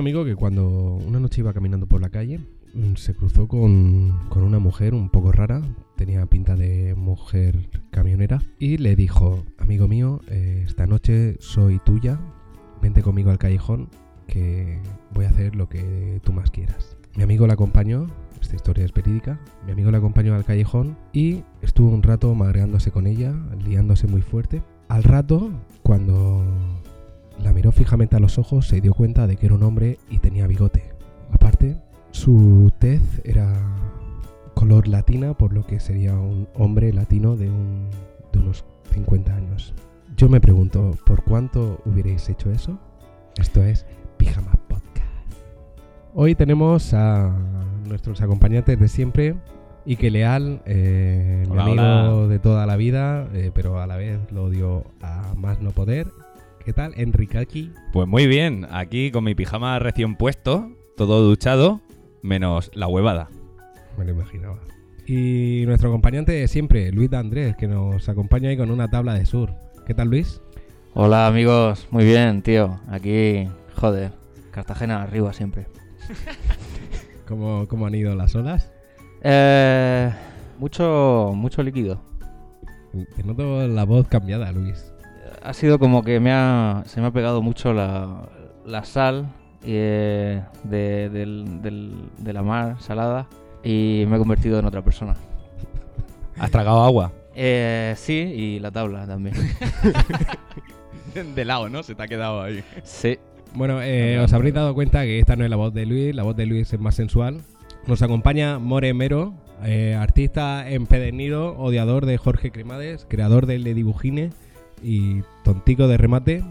amigo que cuando una noche iba caminando por la calle, mm, se cruzó con, con una mujer un poco rara, tenía pinta de mujer camionera, y le dijo, amigo mío, eh, esta noche soy tuya, vente conmigo al callejón, que voy a hacer lo que tú más quieras. Mi amigo la acompañó, esta historia es verídica, mi amigo la acompañó al callejón y estuvo un rato madreándose con ella, liándose muy fuerte. Al rato, cuando la miró fijamente a los ojos, se dio cuenta de que era un hombre y tenía bigote. Aparte, su tez era color latina, por lo que sería un hombre latino de, un- de unos 50 años. Yo me pregunto, ¿por cuánto hubierais hecho eso? Esto es Pijama Podcast. Hoy tenemos a nuestros acompañantes de siempre. Ike Leal, eh, mi amigo hola. de toda la vida, eh, pero a la vez lo odio a más no poder. ¿Qué tal, Enrique? Pues muy bien, aquí con mi pijama recién puesto, todo duchado, menos la huevada. Me lo imaginaba. Y nuestro acompañante de siempre, Luis de Andrés, que nos acompaña ahí con una tabla de sur. ¿Qué tal, Luis? Hola amigos, muy bien, tío. Aquí, joder, Cartagena arriba siempre. ¿Cómo, cómo han ido las olas? Eh, mucho, mucho líquido. Te noto la voz cambiada, Luis. Ha sido como que me ha, se me ha pegado mucho la, la sal eh, de, del- del- de la mar salada y me he convertido en otra persona. ¿Has tragado agua? Eh, sí, y la tabla también. De lado, ¿no? Se te ha quedado ahí. Sí. Bueno, eh, os habréis dado cuenta que esta no es la voz de Luis, la voz de Luis es más sensual. Nos acompaña More Mero, eh, artista empedernido, odiador de Jorge Cremades, creador del de Dibujine y tontico de remate.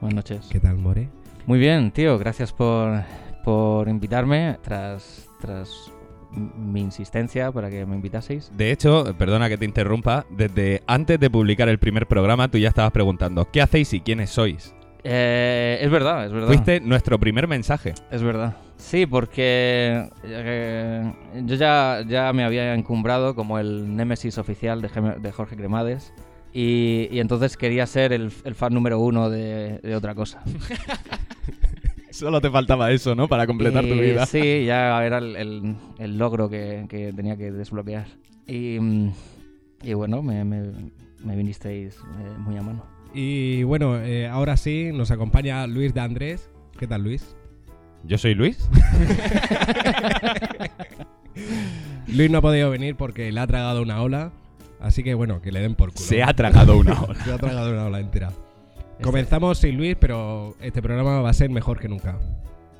Buenas noches. ¿Qué tal, More? Muy bien, tío. Gracias por, por invitarme tras, tras mi insistencia para que me invitaseis. De hecho, perdona que te interrumpa, desde antes de publicar el primer programa tú ya estabas preguntando ¿qué hacéis y quiénes sois? Eh, es verdad, es verdad. Fuiste nuestro primer mensaje. Es verdad. Sí, porque eh, yo ya, ya me había encumbrado como el némesis oficial de, Gem- de Jorge Cremades. Y, y entonces quería ser el, el fan número uno de, de otra cosa. Solo te faltaba eso, ¿no? Para completar tu vida. Sí, ya era el, el- el logro que, que tenía que desbloquear. Y, y bueno, me, me- me vinisteis eh, muy a mano. Y bueno, eh, ahora sí, nos acompaña Luis de Andrés. ¿Qué tal, Luis? ¿Yo soy Luis? Luis no ha podido venir porque le ha tragado una ola. Así que bueno, que le den por culo. Se ha tragado una hora. Se ha tragado una ola entera. Comenzamos sin Luis, pero este programa va a ser mejor que nunca.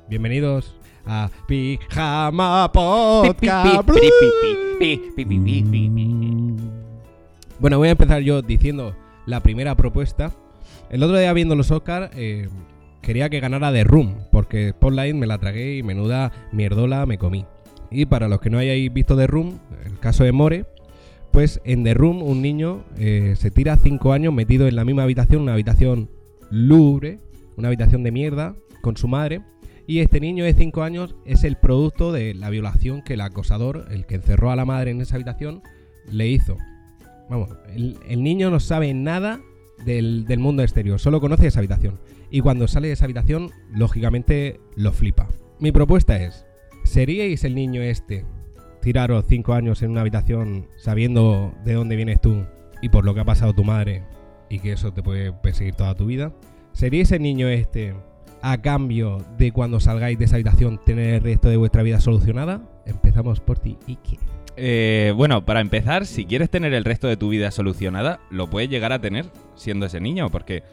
Bienvenidos a Pijama Podcast. Bueno, voy a empezar yo diciendo la primera propuesta. El otro día viendo los Oscars eh, quería que ganara The Room, porque Spotlight me la tragué y menuda mierdola me comí. Y para los que no hayáis visto The Room, el caso de More, pues en The Room un niño eh, se tira 5 años metido en la misma habitación, una habitación lúgubre, una habitación de mierda, con su madre. Y este niño de 5 años es el producto de la violación que el acosador, el que encerró a la madre en esa habitación, le hizo. Vamos, el, el niño no sabe nada del, del mundo exterior, solo conoce esa habitación. Y cuando sale de esa habitación, lógicamente lo flipa. Mi propuesta es, ¿seríais el niño este tiraros 5 años en una habitación sabiendo de dónde vienes tú y por lo que ha pasado tu madre y que eso te puede perseguir toda tu vida? ¿Seríais el niño este a cambio de cuando salgáis de esa habitación tener el resto de vuestra vida solucionada? Empezamos por ti, Ike. Eh, bueno, para empezar, si quieres tener el resto de tu vida solucionada, lo puedes llegar a tener siendo ese niño, porque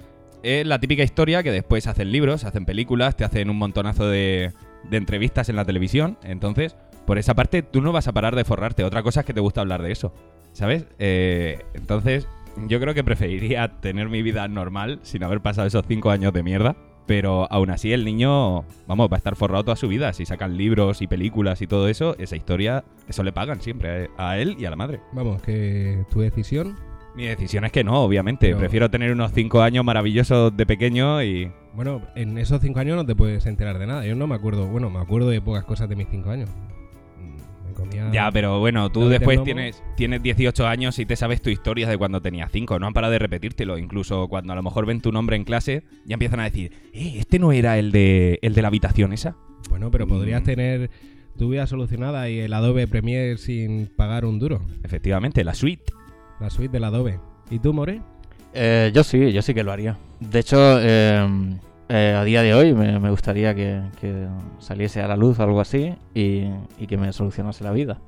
es la típica historia que después hacen libros, hacen películas, te hacen un montonazo de entrevistas en la televisión. Entonces, por esa parte, tú no vas a parar de forrarte. Otra cosa es que te gusta hablar de eso, ¿sabes? Eh, entonces, yo creo que preferiría tener mi vida normal sin haber pasado esos cinco años de mierda. Pero aún así el niño, vamos, va a estar forrado toda su vida. Si sacan libros y películas y todo eso, esa historia, eso le pagan siempre a él y a la madre. Vamos, que tu decisión. Mi decisión es que no, obviamente. Pero- Prefiero tener unos cinco años maravillosos de pequeño y... Bueno, en esos cinco años no te puedes enterar de nada. Yo no me acuerdo, bueno, me acuerdo de pocas cosas de mis cinco años. Me comía... Ya, pero bueno, tú después tienes, tienes 18 años y te sabes tu historia de cuando tenías 5. No han parado de repetírtelo. Incluso cuando a lo mejor ven tu nombre en clase, ya empiezan a decir, eh, ¿este no era el de, el de la habitación esa? Bueno, pero podrías Mm. tener tu vida solucionada y el Adobe Premiere sin pagar un duro. Efectivamente, la suite. La suite del Adobe. ¿Y tú, More? Eh, yo sí, yo sí que lo haría. De hecho, eh, eh, a día de hoy me, me gustaría que, que saliese a la luz o algo así y, y que me solucionase la vida.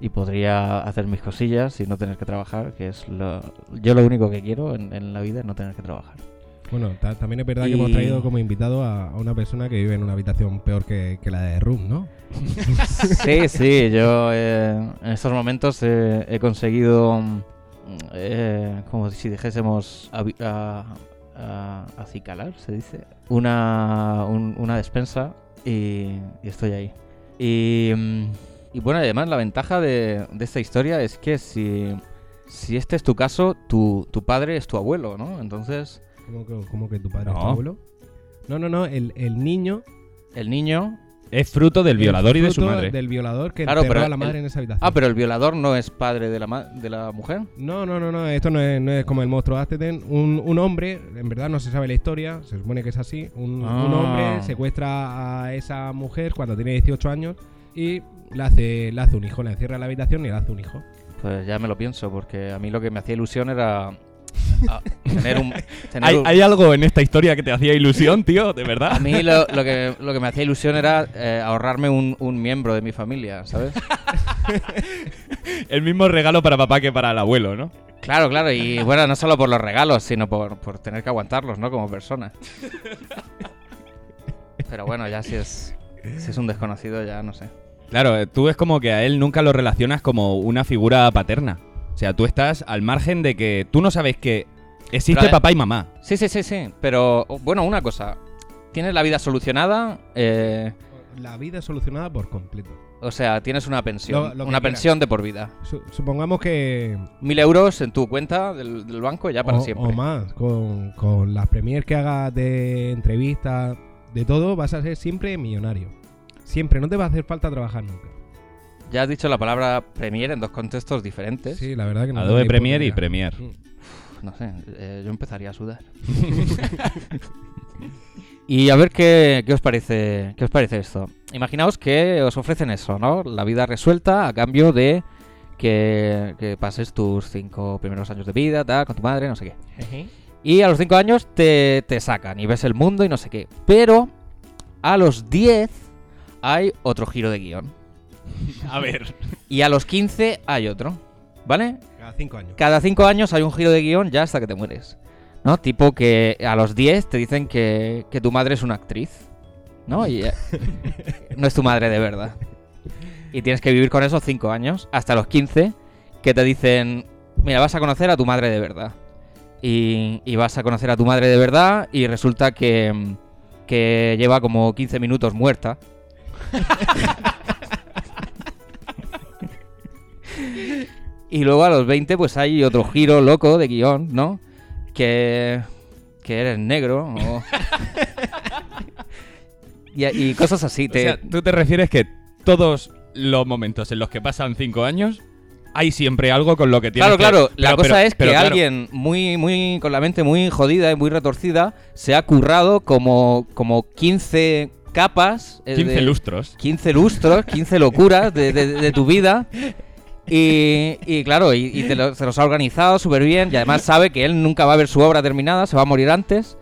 Y podría hacer mis cosillas y no tener que trabajar, que es lo... Yo lo único que quiero en, en la vida es no tener que trabajar. Bueno, ta- también es verdad que hemos traído como invitado a, a una persona que vive en una habitación peor que, que la de Room, ¿no? Sí, sí, yo eh, en estos momentos eh, he conseguido, mm, eh, como si dijésemos, avi- a- a- acicalar, se dice, una, un- una despensa y, y estoy ahí. Y, mm, y bueno, además la ventaja de, de esta historia es que si, si este es tu caso, tu, tu padre es tu abuelo, ¿no? Entonces, ¿Cómo que, cómo que tu padre es tu No. abuelo? No, no, no, el, el niño... el niño... Es fruto del violador y de su fruto madre. Del violador que Claro, enterró pero a la el- madre en esa habitación. Ah, pero el violador no es padre de la, ma- de la mujer. No, no, no, no, esto no es, no es como el monstruo Azteten. Un, un hombre, en verdad no se sabe la historia, se supone que es así. Un, un Ah. hombre secuestra a esa mujer cuando tiene 18 años y le hace, le hace un hijo, la encierra en la habitación y le hace un hijo. Pues ya me lo pienso, porque a mí lo que me hacía ilusión era a- tener un... tener ¿Hay, un- hay algo en esta historia que te hacía ilusión, tío? ¿De A verdad? mí lo, lo que, lo que me hacía ilusión era eh, ahorrarme un, un miembro de mi familia, ¿sabes? El mismo regalo para papá que para el abuelo, ¿no? Claro, claro, y bueno, no solo por los regalos, sino por, por tener que aguantarlos, ¿no? Como persona. Pero bueno, ya si es, si es un desconocido, ya no sé. Claro, eh, tú es como que a él nunca lo relacionas como una figura paterna. O sea, tú estás al margen de que tú no sabes que existe Pero, eh, papá y mamá. Sí, sí, sí, sí, pero bueno, una cosa. Tienes la vida solucionada, eh, La vida solucionada por completo. o sea, tienes una pensión, Lo- lo que una quieras. pensión de por vida. Su- supongamos que... Mil euros en tu cuenta del, del banco ya para o, siempre. o más, con, con las premiers que hagas de entrevistas, de todo, vas a ser siempre millonario. Siempre, no te va a hacer falta trabajar nunca. Ya has dicho la palabra Premiere en dos contextos diferentes. Sí, la verdad que no. Adobe Premiere y. Premiere. Mm. Uf, No sé, eh, yo empezaría a sudar. y a ver qué, qué os parece qué os parece esto. Imaginaos que os ofrecen eso, ¿no? La vida resuelta a cambio de que, que pases tus cinco primeros años de vida, tal, con tu madre, no sé qué. Y a los 5 años te, te sacan y ves el mundo y no sé qué. Pero a los 10 hay otro giro de guion. A ver. Y a los 15 hay otro. ¿Vale? Cada cinco años. Cada 5 años hay un giro de guion ya hasta que te mueres. ¿No? Tipo que a los 10 te dicen que, que tu madre es una actriz. ¿No? Y eh, no es tu madre de verdad. Y tienes que vivir con esos 5 años hasta los 15 que te dicen, mira, vas a conocer a tu madre de verdad. Y, y vas a conocer a tu madre de verdad y resulta que, que lleva como 15 minutos muerta. y luego a los 20 pues hay otro giro loco de guion, ¿no? Que, que eres negro o... y, y cosas así. O sea, tú te refieres que todos los momentos en los que pasan cinco años hay siempre algo con lo que tienes Claro, que- claro. La Pero- cosa pero- es que pero claro, alguien muy, muy, con la mente muy jodida y muy retorcida, se ha currado como, como 15 capas. eh, 15 de- lustros. 15 lustros, 15 locuras de, de- de tu vida. Y, y claro, y, y te lo- se los ha organizado súper bien. Y además sabe que él nunca va a ver su obra terminada, se va a morir antes.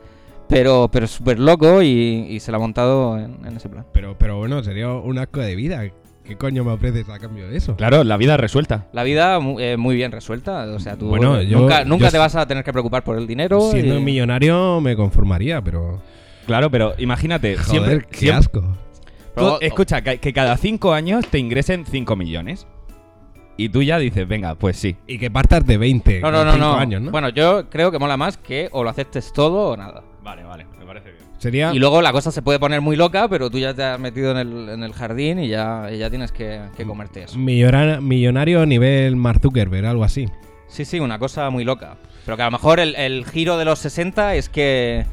Pero, pero es súper loco y, y se la ha montado en, en ese plan. Pero, pero bueno, sería un asco de vida. ¿Qué coño me ofreces a cambio de eso? Claro, la vida resuelta. La vida eh, muy bien resuelta. O sea, tú Bueno, yo- nunca, nunca yo te vas a tener que preocupar por el dinero. Siendo y- millonario me conformaría, pero. Claro, pero imagínate, Joder, siempre, qué siempre- asco. Pero- escucha, que, que cada cinco años te ingresen 5 millones. Y tú ya dices, venga, pues sí. Y que partas de 20. No, no, no, no. años, ¿no? Bueno, yo creo que mola más que o lo aceptes todo o nada. Vale, vale, me parece bien. Sería. Y luego la cosa se puede poner muy loca, pero tú ya te has metido en el, en el jardín y ya, y ya tienes que, que comerte eso. Millora- millonario a nivel Mark Zuckerberg, algo así. Sí, sí, una cosa muy loca. Pero que a lo mejor el, el giro de los 60 es que,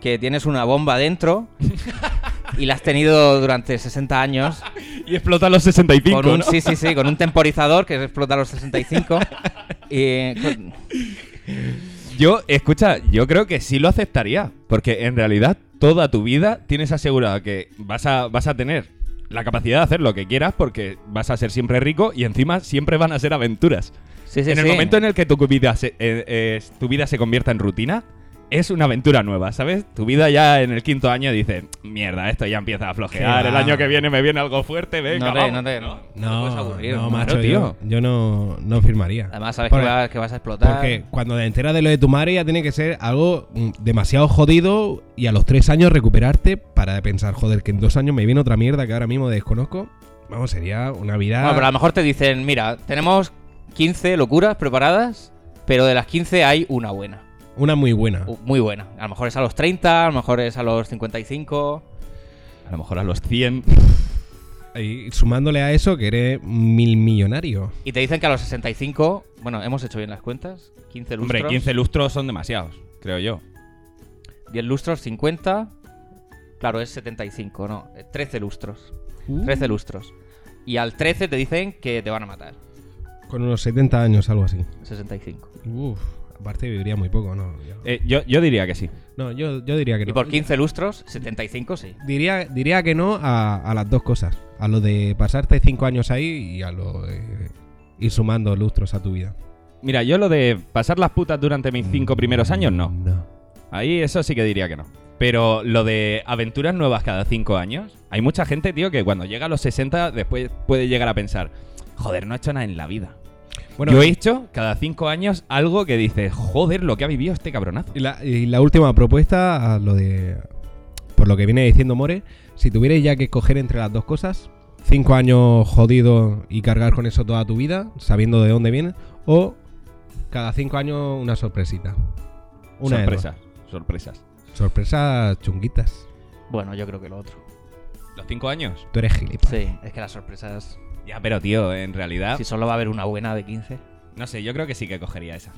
que tienes una bomba dentro y la has tenido durante 60 años. Y explota a los 65, con un, ¿no? Sí, sí, sí, con un temporizador que explota a los 65. y, con- Yo, escucha, yo creo que sí lo aceptaría. Porque en realidad, toda tu vida tienes asegurado que vas a, vas a tener la capacidad de hacer lo que quieras porque vas a ser siempre rico y encima siempre van a ser aventuras. sí, sí, en el sí. momento en el que tu vida, se, eh, eh, tu vida se convierta en rutina, es una aventura nueva, ¿sabes? Tu vida ya en el quinto año dice, mierda, esto ya empieza a flojear, el año que viene me viene algo fuerte, venga, No te, vamos". no te, ¿no? No, aburrir, no, ¿no? macho, Claro, tío. yo no, no firmaría. Además, sabes Porque- que, vas, que vas a explotar. Porque cuando te enteras de lo de tu madre ya tiene que ser algo mm, demasiado jodido y a los tres años recuperarte para pensar, joder, que en dos años me viene otra mierda que ahora mismo desconozco. Vamos, sería una vida... Bueno, pero a lo mejor te dicen, mira, tenemos 15 locuras preparadas, pero de las 15 hay una buena. Una muy buena. U- Muy buena. A lo mejor es a los 30, a lo mejor es a los 55. A lo mejor a los 100. Y sumándole a eso que eres mil millonario. Y te dicen que a los 65, bueno, hemos hecho bien las cuentas. 15 lustros. Hombre, 15 lustros son demasiados, creo yo. 10 lustros, 50. Claro, es 75, no. eh, 13 lustros. Uh. 13 lustros. Y al 13 te dicen que te van a matar. Con unos 70 años, algo así. 65. Uf, aparte viviría muy poco, ¿no? Yo, Eh, yo, yo diría que sí. no, yo, yo diría que no. Y por 15 lustros, 75 sí. Diría, diría que no a, a las dos cosas. A lo de pasarte cinco años ahí y a lo de ir sumando lustros a tu vida. Mira, yo lo de pasar las putas durante mis cinco primeros años, no. No. Ahí eso sí que diría que no. Pero lo de aventuras nuevas cada cinco años, hay mucha gente, tío, que cuando llega a los 60 después puede llegar a pensar, joder, no he hecho nada en la vida. Bueno, Yo he hecho cada cinco años algo que dice, joder, lo que ha vivido este cabronazo. y la, y la última propuesta, a lo de. Por lo que viene diciendo More, si tuvierais ya que escoger entre las dos cosas, cinco años jodido y cargar con eso toda tu vida, sabiendo de dónde viene, o cada cinco años una sorpresita. Una sorpresas, sorpresas. Sorpresas chunguitas. Bueno, yo creo que lo otro. ¿Los cinco años? Tú eres gilipollas. Sí, es que las sorpresas. Ya, pero tío, en realidad, Si solo va a haber una buena de 15. no sé, yo creo que sí que cogería esa.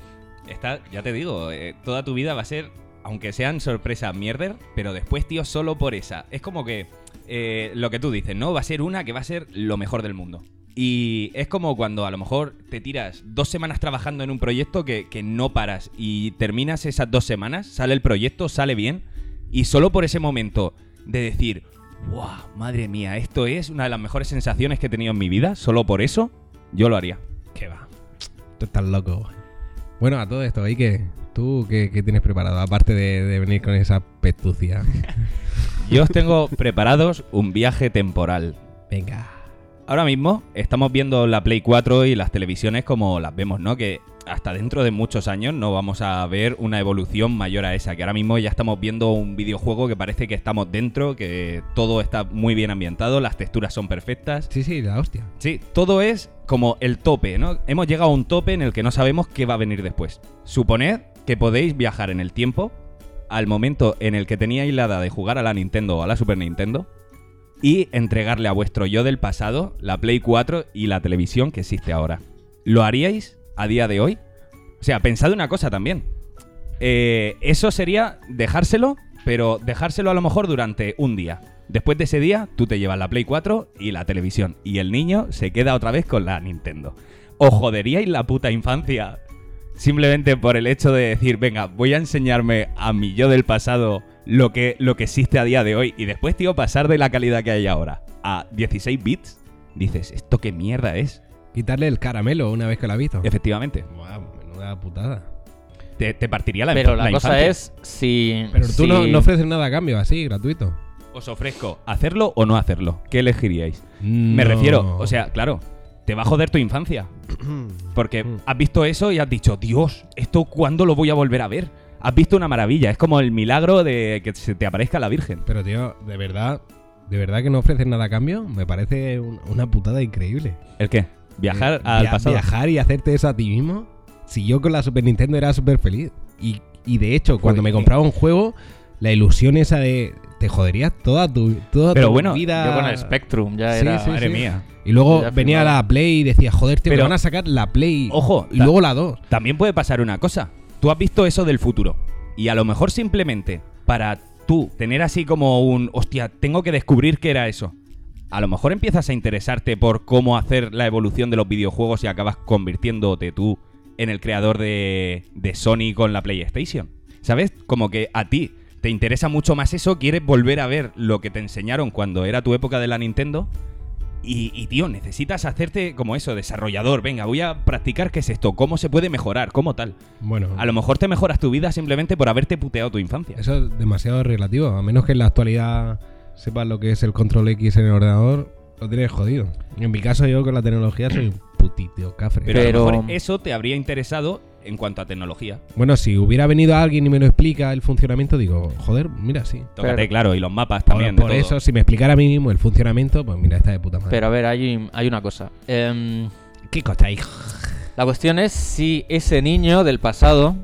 Esta, ya te digo, eh, toda tu vida va a ser, aunque sean sorpresas mierder, pero después, tío, solo por esa. Es como que eh, lo que tú dices, ¿no? Va a ser una que va a ser lo mejor del mundo. Y es como cuando a lo mejor te tiras dos semanas trabajando en un proyecto que, que no paras y terminas esas dos semanas, sale el proyecto, sale bien, y solo por ese momento de decir, ¡Wow! Madre mía, esto es una de las mejores sensaciones que he tenido en mi vida, solo por eso, yo lo haría. ¿Qué va? Tú estás loco. Bueno, a todo esto, ¿y qué? ¿Tú qué, qué tienes preparado? Aparte de, de venir con esa pestucia. Yo os tengo preparados un viaje temporal. Venga. Ahora mismo estamos viendo la Play 4 y las televisiones como las vemos, ¿no? Que hasta dentro de muchos años no vamos a ver una evolución mayor a esa. Que ahora mismo ya estamos viendo un videojuego que parece que estamos dentro, que todo está muy bien ambientado, las texturas son perfectas. Sí, sí, la hostia. Sí, todo es como el tope, ¿no? Hemos llegado a un tope en el que no sabemos qué va a venir después. Suponed que podéis viajar en el tiempo al momento en el que teníais la edad de jugar a la Nintendo o a la Super Nintendo y entregarle a vuestro yo del pasado la Play 4 y la televisión que existe ahora. ¿Lo haríais a día de hoy? O sea, pensad una cosa también. Eh, eso sería dejárselo, pero dejárselo a lo mejor durante un día. Después de ese día, tú te llevas la Play 4 y la televisión. Y el niño se queda otra vez con la Nintendo. ¿Os joderíais la puta infancia? Simplemente por el hecho de decir, venga, voy a enseñarme a mi yo del pasado lo que, lo que existe a día de hoy. Y después, tío, pasar de la calidad que hay ahora a 16 bits. Dices, ¿esto qué mierda es? Quitarle el caramelo una vez que lo ha visto. Efectivamente. Menuda putada. Te, te partiría la Pero la, cosa infancia. es si. Pero tú si- no, no ofreces nada a cambio, así, gratuito. Os ofrezco hacerlo o no hacerlo. ¿Qué elegiríais? Me refiero, o sea, claro, te va a joder tu infancia. Porque Mm. has visto eso y has dicho, Dios, ¿esto cuándo lo voy a volver a ver? Has visto una maravilla, es como el milagro de que se te aparezca la Virgen. Pero, tío, de verdad, de verdad que no ofreces nada a cambio, me parece un- una putada increíble. ¿El qué? ¿Viajar Eh, al via- pasado? Viajar y hacerte eso a ti mismo. Si yo con la Super Nintendo era súper feliz. Y, y de hecho, cuando me Joder. compraba un juego, la ilusión esa de. Te joderías toda tu, toda Pero tu bueno, vida. Yo con el Spectrum ya Sí, era. sí, Madre sí. mía. Y luego Ya venía la Play y decía, joder, tío, Pero- me van a sacar la Play. Ojo, Y luego la 2. También puede pasar una cosa. Tú has visto eso del futuro. Y a lo mejor simplemente para tú tener así como un, hostia, tengo que descubrir qué era eso. A lo mejor empiezas a interesarte por cómo hacer la evolución de los videojuegos y acabas convirtiéndote tú en el creador de, de Sony con la PlayStation. ¿Sabes? Como que a ti te interesa mucho más eso, quieres volver a ver lo que te enseñaron cuando era tu época de la Nintendo. Y, y, tío, necesitas hacerte como eso, desarrollador. Venga, voy a practicar qué es esto, cómo se puede mejorar, cómo tal. Bueno, A lo mejor te mejoras tu vida simplemente por haberte puteado tu infancia. eso es demasiado relativo. A menos que en la actualidad sepas lo que es el control X en el ordenador, lo tienes jodido. En mi caso, yo con la tecnología soy un putito cafre. Pero, a Pero- lo mejor eso te habría interesado en cuanto a tecnología. Bueno, si hubiera venido alguien y me lo explica el funcionamiento, digo, joder, mira, sí. Tócate, Pero- claro, y los mapas Por, también. de por todo. eso, si me explicara a mí mismo el funcionamiento, pues mira, está de puta madre. Pero a ver, hay, hay una cosa. Em, ¿Qué cosa hay? la cuestión es si ese niño del pasado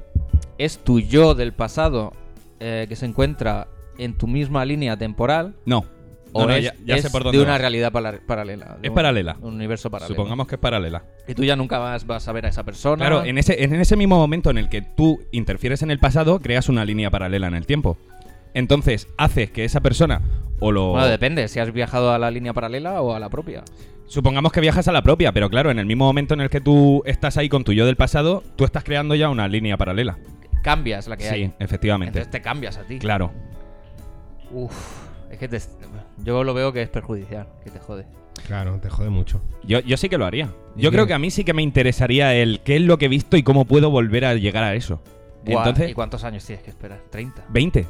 es tu yo del pasado eh, que se encuentra en tu misma línea temporal No. o No, no, es, ya, ya sé por dónde de una vas. realidad paralela. de Es un- paralela. Un universo paralelo. Supongamos que es paralela. Y tú ya nunca vas, vas a ver a esa persona. Claro, en ese, en ese mismo momento en el que tú interfieres en el pasado, creas una línea paralela en el tiempo. Entonces, haces que esa persona o lo... Bueno, depende, si has viajado a la línea paralela o a la propia. Supongamos que viajas a la propia, pero claro, en el mismo momento en el que tú estás ahí con tu yo del pasado, tú estás creando ya una línea paralela. Cambias la que Sí, hay. efectivamente. Entonces te cambias a ti. Claro. Uf, es que te- yo lo veo que es perjudicial, que te jode. Claro, te jode mucho. Yo, yo sí que lo haría. ¿Y Yo qué? creo que a mí sí que me interesaría el qué es lo que he visto y cómo puedo volver a llegar a eso. Buah, Entonces, ¿Y cuántos años tienes que esperar? ¿30? 20.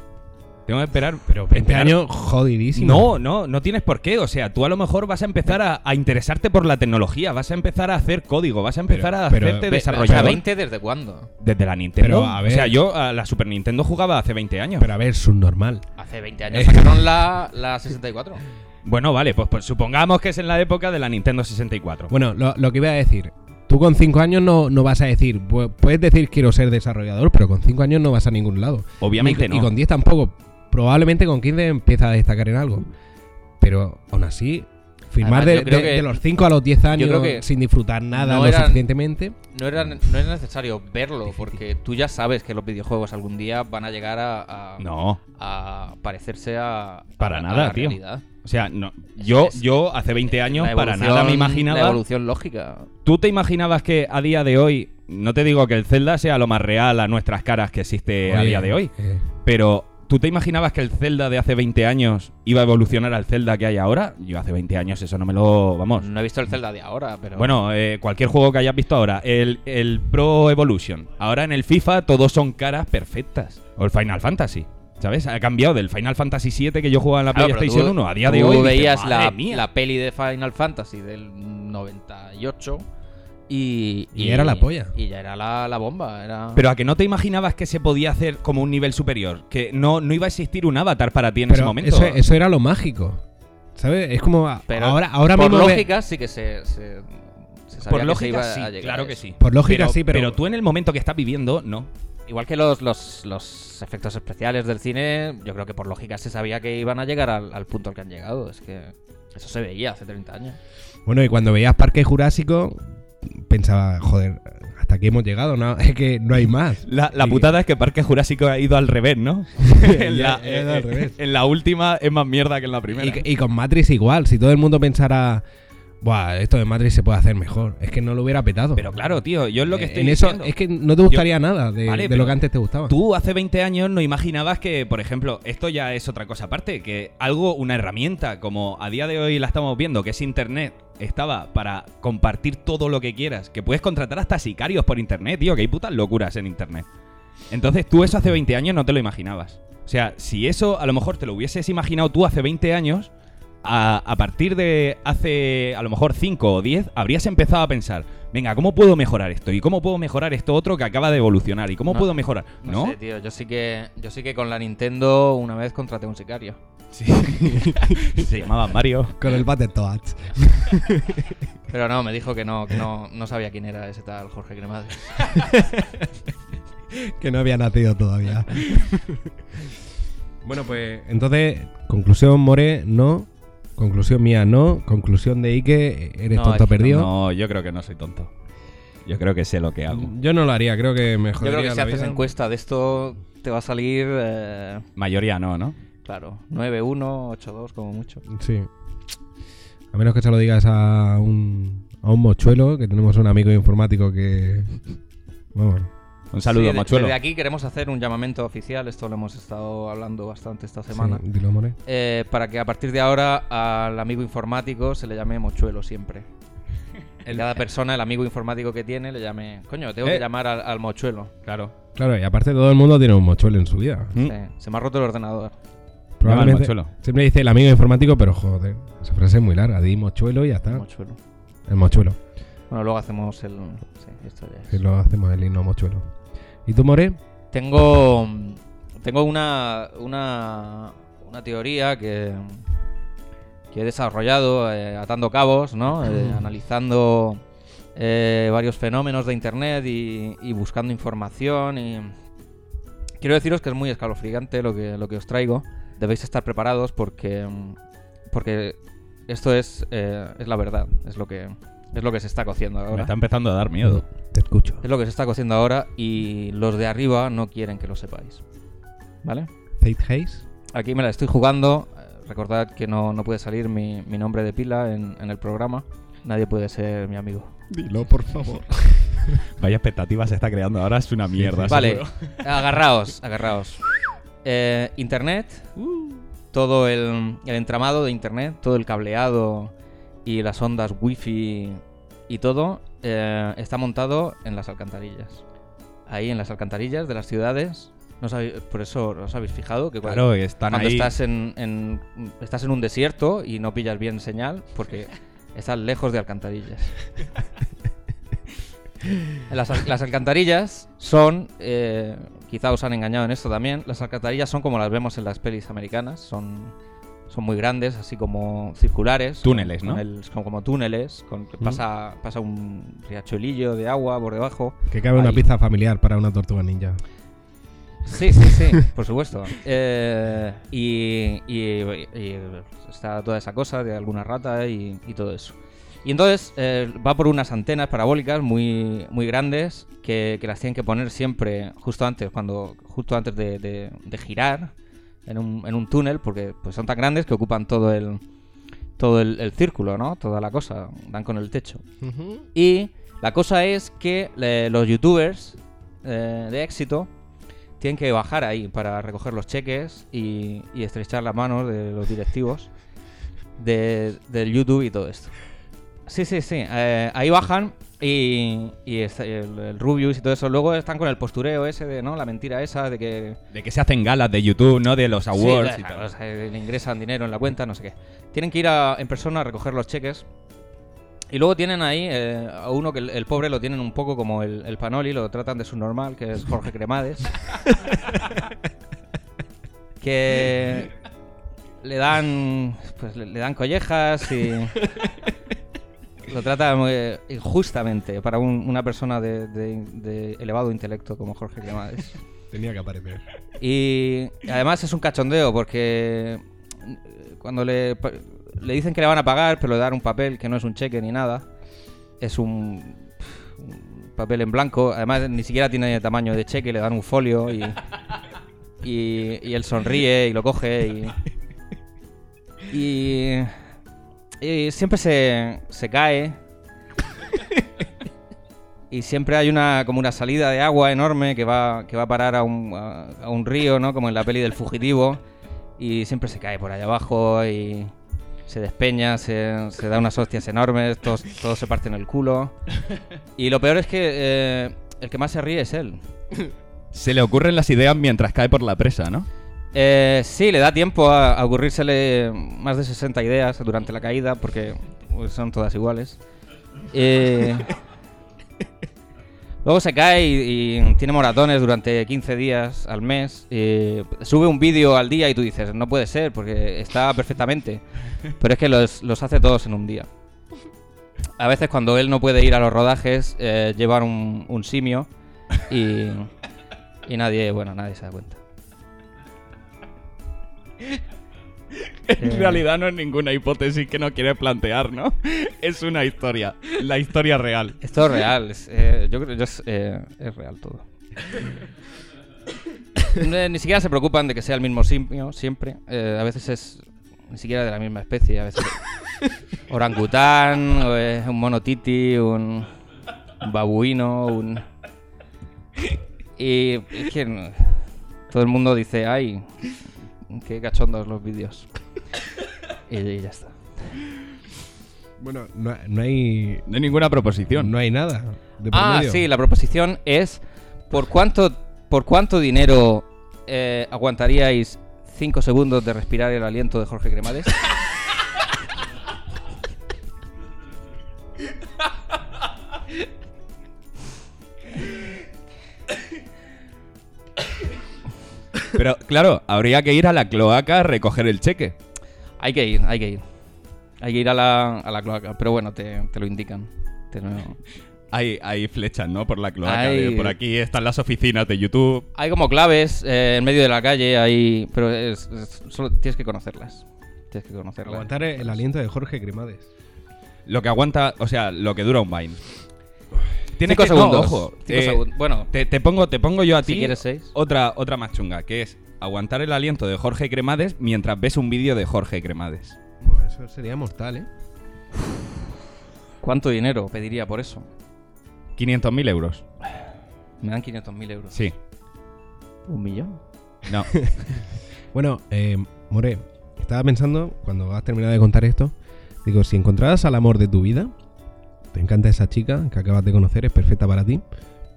Tengo que esperar. Pero 20 esperar- años jodidísimo. No, no, no tienes por qué. O sea, tú a lo mejor vas a empezar a, a interesarte por la tecnología, vas a empezar a hacer código, vas a empezar Pero- a pero- hacerte desarrollador. o sea, ¿20 desde cuándo? Desde la Nintendo. Pero, a ver. O sea, yo a la Super Nintendo jugaba hace 20 años. Pero a ver, subnormal. Hace 20 años sacaron la, la 64. Bueno, vale, pues, pues supongamos que es en la época de la Nintendo 64. Bueno, lo, lo que iba a decir. Tú con 5 años no, no vas a decir, pu- puedes decir quiero ser desarrollador, pero con 5 años no vas a ningún lado. Obviamente y, no. Y con 10 tampoco. Probablemente con 15 empieza a destacar en algo. Pero aún así, firmar Además, de, yo creo de- que- de los 5 a los 10 años creo que sin disfrutar nada no lo eran- suficientemente. No, era, no es necesario verlo, porque tú ya sabes que los videojuegos algún día van a llegar a, a, No, a parecerse a, Para a- a nada, la tío. realidad. o sea, no. Yo, Es- yo hace 20 años La para nada me La imaginaba. evolución lógica. ¿Tú te imaginabas que a día de hoy, no te digo que el Zelda sea lo más real a nuestras caras que existe a día de hoy, eh, pero ¿tú te imaginabas que el Zelda de hace 20 años iba a evolucionar al Zelda que hay ahora? Yo hace 20 años eso no me lo... Vamos. No he visto el Zelda de ahora, pero. Bueno, eh, cualquier juego que hayas visto ahora, el, el Pro Evolution. Ahora en el FIFA todos son caras perfectas. O el Final Fantasy. ¿Sabes? Ha cambiado del Final Fantasy 7 que yo jugaba en la Claro, PlayStation tú- 1 a día de tú hoy. dices, veías "Madre la, mía". la peli de Final Fantasy del 98 y. Y era la polla. Y ya era la, la bomba. Era... Pero a que no te imaginabas que se podía hacer como un nivel superior. Que no, no iba a existir un avatar para ti en ese pero momento. eso, eso era lo mágico. ¿Sabes? Es como Pero ahora, ahora por mismo. ve- lógica sí que se, se, Por lógica sí, a llegar claro que sí. Por lógica sí, pero- tú en el momento que estás viviendo, no. Igual que los, los, los efectos especiales del cine, yo creo que por lógica se sabía que iban a llegar al, al punto al que han llegado. Es que eso se veía hace 30 años. Bueno, y cuando veías Parque Jurásico, pensaba, joder, hasta aquí hemos llegado, ¿no? Es que no hay más. La, la putada es que Parque Jurásico ha ido al revés, ¿no? en, Ya, la, ha ido al revés. en la última es más mierda que en la primera. Y, y con Matrix igual, si todo el mundo pensara, Buah, esto de Matrix se puede hacer mejor, es que no lo hubiera petado. Pero claro, tío, yo es lo que Eh, estoy en eso es que no te gustaría nada de, Vale, de lo que antes te gustaba. Tú hace 20 años no imaginabas que, por ejemplo, esto ya es otra cosa aparte, que algo, una herramienta como a día de hoy la estamos viendo, que es Internet, estaba para compartir todo lo que quieras, que puedes contratar hasta sicarios por Internet, tío, que hay putas locuras en Internet. Entonces tú eso hace 20 años no te lo imaginabas. O sea, si eso a lo mejor te lo hubieses imaginado tú hace 20 años, a, a partir de hace a lo mejor 5 o 10, habrías empezado a pensar, venga, ¿cómo puedo mejorar esto? ¿Y cómo puedo mejorar esto otro que acaba de evolucionar? ¿Y cómo No, puedo mejorar? No, ¿No? sé, tío. Yo sí que yo sí que con la Nintendo una vez contraté un sicario. Sí. Se llamaba Mario. Con el Battletoads. Pero no, me dijo que no, que no, no sabía quién era ese tal Jorge Cremades. que no había nacido todavía. bueno, pues entonces, conclusión More, no. Conclusión mía, no. Conclusión de Ike, eres No, tonto perdido. No, yo creo que no soy tonto. Yo creo que sé lo que hago. Yo no lo haría, creo que me Yo creo que si haces vida. encuesta de esto te va a salir... eh, Mayoría no, ¿no? Claro, 9-1, 8-2 como mucho. Sí. A menos que se lo digas a un, a un mochuelo, que tenemos un amigo informático que... Vamos, Un saludo, Sí, Mochuelo. Desde aquí queremos hacer un llamamiento oficial, esto lo hemos estado hablando bastante esta semana, sí, dilo, more. eh, para que a partir de ahora al amigo informático se le llame mochuelo siempre. Cada persona, el amigo informático que tiene, le llame... Coño, tengo Eh. que llamar al, al mochuelo. Claro. Claro, y aparte todo el mundo tiene un mochuelo en su vida. Mm. Sí, se me ha roto el ordenador. Probablemente mochuelo. siempre dice el amigo informático, pero joder, esa frase es muy larga. Di mochuelo y ya está. Mochuelo. El mochuelo. Bueno, luego hacemos el... Sí, esto ya es. Que lo hacemos el himno mochuelo. ¿Y tú, More? Tengo, tengo una, una, una teoría que, que he desarrollado eh, atando cabos, ¿no? Eh, analizando eh, varios fenómenos de Internet y, y buscando información. Y quiero deciros que es muy escalofriante lo que, lo que os traigo. Debéis estar preparados porque, porque esto es, eh, es la verdad, es lo que, es lo que se está cociendo Me ahora. está empezando a dar miedo. Te escucho. Es lo que se está cociendo ahora y los de arriba no quieren que lo sepáis. ¿Vale? Fate Haze. Aquí me la estoy jugando. Eh, Recordad que no, no puede salir mi, mi nombre de pila en, en el programa. Nadie puede ser mi amigo. Dilo, por favor. Vaya expectativa se está creando ahora, es una mierda. Vale, agarraos, agarraos. Eh, internet, todo el, el entramado de Internet, todo el cableado y las ondas wifi y todo eh, está montado en las alcantarillas. Ahí en las alcantarillas de las ciudades. No por eso os habéis fijado que cuando, Claro, están cuando ahí. estás en, en- estás en un desierto y no pillas bien señal porque estás lejos de alcantarillas. Las, las alcantarillas son, eh, quizá os han engañado en esto también, las alcantarillas son como las vemos en las pelis americanas, son, son muy grandes, así como circulares. Túneles, ¿no? el- son como túneles, con que pasa, pasa un riachuelillo de agua por debajo. Que cabe una pizza familiar para una tortuga ninja. Sí, sí, sí, por supuesto. Eh, y, y- y está toda esa cosa de alguna rata y, y todo eso. Y entonces eh, va por unas antenas parabólicas muy, muy grandes que, que las tienen que poner siempre justo antes, cuando, justo antes de, de- de girar en un, en un túnel, porque pues son tan grandes que ocupan todo el todo el, el círculo, ¿no? Toda la cosa, dan con el techo. Y la cosa es que eh, los youtubers eh, de éxito tienen que bajar ahí para recoger los cheques y, y estrechar las manos de los directivos de, del YouTube y todo esto. Sí, sí, sí. eh, ahí bajan y, y el, el Rubius y todo eso. Luego están con el postureo ese de, ¿no? La mentira esa de que De que se hacen galas de YouTube, ¿no? De los awards Sí, y tal. o sea, le ingresan dinero en la cuenta, no sé qué. Tienen que ir a- en persona a recoger los cheques. Y luego tienen ahí eh, a uno que el, el pobre lo tienen un poco como el, el Panoli, lo tratan de subnormal, que es Jorge Cremades. que le dan pues le, le dan collejas y lo trata muy injustamente para un- una persona de, de- de elevado intelecto como Jorge Cremades. Tenía que aparecer. Y además es un cachondeo porque eh, cuando le, le dicen que le van a pagar, pero le dan un papel que no es un cheque ni nada, es un, un papel en blanco. Además ni siquiera tiene tamaño de cheque, le dan un folio y, y, y él sonríe y lo coge y... Y, y siempre se, se cae. Y siempre hay una como una salida de agua enorme que va, que va a parar a un, a, a un río, ¿no? Como en la peli del fugitivo. Y siempre se cae por allá abajo y se despeña, se, se da unas hostias enormes, todos, todos se parten el culo. Y lo peor es que eh, el que más se ríe es él. Se le ocurren las ideas mientras cae por la presa, ¿no? Eh, sí, le da tiempo a, a ocurrírsele más de 60 ideas durante la caída, porque pues, son todas iguales. Eh, luego se cae y, y tiene moratones durante 15 días al mes. eh, sube un vídeo al día y tú dices, no puede ser, porque está perfectamente. Pero es que los, los hace todos en un día. A veces cuando él no puede ir a los rodajes, eh, llevan un, un simio y, y nadie, bueno, nadie se da cuenta. En realidad no es ninguna hipótesis que no quiere plantear, ¿no? Es una historia. La historia real. Es todo real, es, eh, yo creo que es, eh, es real todo. ni siquiera se preocupan de que sea el mismo simio siempre. Eh, a veces es ni siquiera de la misma especie. A veces orangután, o es un monotiti, un, un babuino, un... Y es que todo el mundo dice, ay, qué cachondos los vídeos. Y, y ya está. Bueno, no, no hay. No hay ninguna proposición. No hay nada. De por Ah, medio. sí, la proposición es ¿por cuánto, por cuánto dinero eh, aguantaríais 5 segundos de respirar el aliento de Jorge Cremades? Pero claro, habría que ir a la cloaca a recoger el cheque. hay que ir, hay que ir. Hay que ir a la, a la cloaca, pero bueno, te, te lo indican. Te lo- Hay, hay flechas, ¿no? Por la cloaca. Hay- de por aquí están las oficinas de YouTube. Hay como claves eh, en medio de la calle, hay, pero es- es- solo tienes que conocerlas. Tienes que conocerlas. Aguantar el, aliento de Jorge Cremades. Lo que aguanta, o sea, lo que dura un Vine. Tienes Cinco que, no, segundos. ojo, Cinco eh, segundos. Bueno, Te, te pongo, te pongo yo a si ti quieres seis. otra, otra más chunga, que es aguantar el aliento de Jorge Cremades mientras ves un vídeo de Jorge Cremades. Bueno, eso sería mortal, ¿eh? ¿Cuánto dinero pediría por eso? 500.000 euros. Me dan 500.000 euros. Sí. ¿Un millón? No. Bueno, eh, More, estaba pensando, cuando has terminado de contar esto, digo, si encontraras al amor de tu vida, te encanta esa chica que acabas de conocer, es perfecta para ti,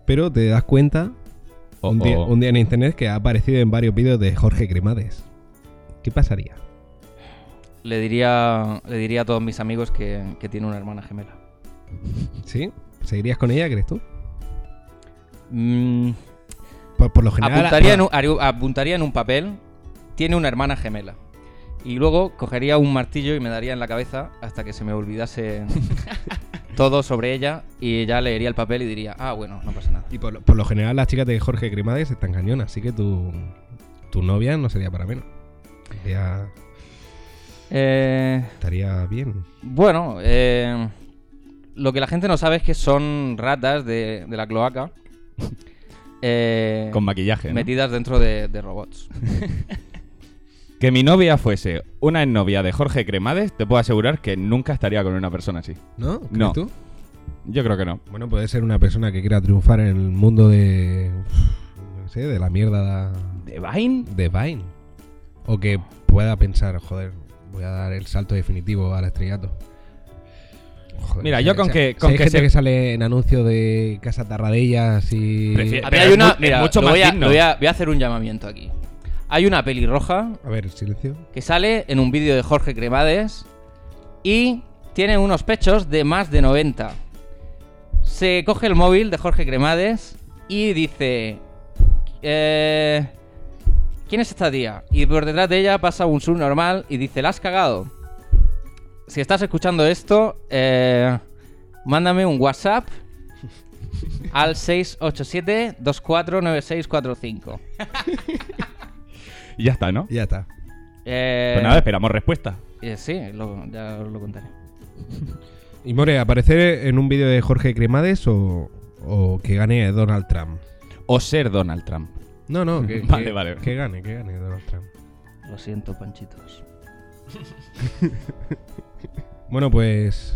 pero te das cuenta Oh, un, día, oh. un día en internet que ha aparecido en varios vídeos de Jorge Cremades. ¿Qué pasaría? Le diría, le diría a todos mis amigos que, que tiene una hermana gemela. ¿Sí? ¿Seguirías con ella, crees tú? Mm, Por, por lo general... apuntaría, en un, haría- apuntaría en un papel, tiene una hermana gemela. Y luego cogería un martillo y me daría en la cabeza hasta que se me olvidase todo sobre ella y ya leería el papel y diría, ah, bueno, no pasa nada. Y por, lo- por lo general las chicas de Jorge Cremades están cañonas, así que tu, tu novia no sería para menos. Sería- Eh, estaría bien. bueno, eh, lo que la gente no sabe es que son ratas de, de la cloaca. eh, Con maquillaje. ¿no? metidas dentro de, de robots. Que mi novia fuese una exnovia de Jorge Cremades, te puedo asegurar que nunca estaría con una persona así. ¿No? ¿Crees No. tú? Yo creo que no. Bueno, puede ser una persona que quiera triunfar en el mundo de. No sé, de la mierda ¿De Vine? de Vine. O que pueda pensar, joder, voy a dar el salto definitivo al estrellato. Joder, Mira, yo con que- si con hay que gente se- que sale en anuncio de Casa Tarradellas y. Prefiero- A mí Pero hay es una. mu- es mira, mucho lo más voy, a, digno. lo voy a- voy a hacer un llamamiento aquí. Hay una pelirroja A ver, silencio. que sale en un vídeo de Jorge Cremades y tiene unos pechos de más de 90. Se coge el móvil de Jorge Cremades y dice: eh, ¿Quién es esta tía? Y por detrás de ella pasa un subnormal y dice: ¿La has cagado? Si estás escuchando esto, eh, mándame un WhatsApp al 687-249645. Y ya está, ¿no? Y ya está. Eh, Pues nada, esperamos respuesta. eh, sí, lo- ya os lo contaré. Y More, ¿aparecer en un vídeo de Jorge Cremades o, o que gane Donald Trump? O ser Donald Trump. No, no, que, Vale, que- vale. que gane, que gane Donald Trump. Lo siento, panchitos. Bueno, pues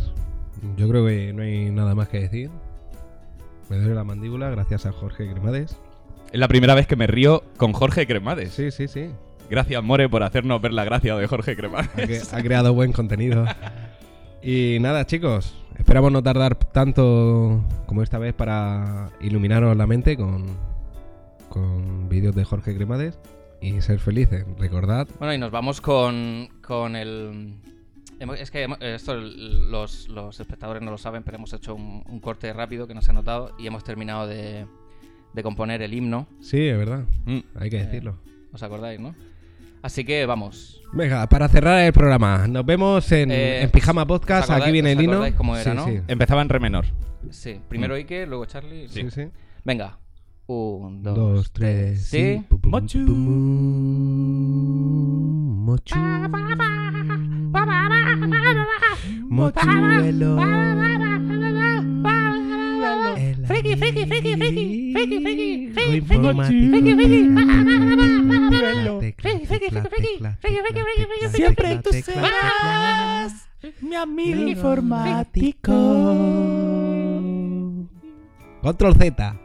yo creo que no hay nada más que decir. Me duele la mandíbula gracias a Jorge Cremades. Es la primera vez que me río con Jorge Cremades. Sí, sí, sí. Gracias, More, por hacernos ver la gracia de Jorge Ha, Cremades. cre- ha creado buen contenido. Y nada, chicos, esperamos no tardar tanto como esta vez para iluminaros la mente con, con vídeos de Jorge Cremades y ser felices. Recordad, Bueno, y nos vamos con, con el... Es que esto los, los espectadores no lo saben, pero hemos hecho un, un corte rápido que no se ha notado y hemos terminado de, de componer el himno. sí, es verdad, Mm. hay que Eh, decirlo. ¿Os acordáis, no? Así que vamos. Venga, para cerrar el programa, nos vemos en, Eh, en Pijama Podcast. ¿os acordáis- Aquí viene el hino. acordáis cómo era, Sí, no? sí. Empezaba en re menor. Sí, primero Ike, luego Charlie. Sí, sí. Venga. Un, dos, Dos, tres, Sí. Mochu. Mochu. Mochuelo. Friki, friki, friki, friki, friki, friki, tecla, tecla, Siempre tú serás mi amigo informático. Control Z.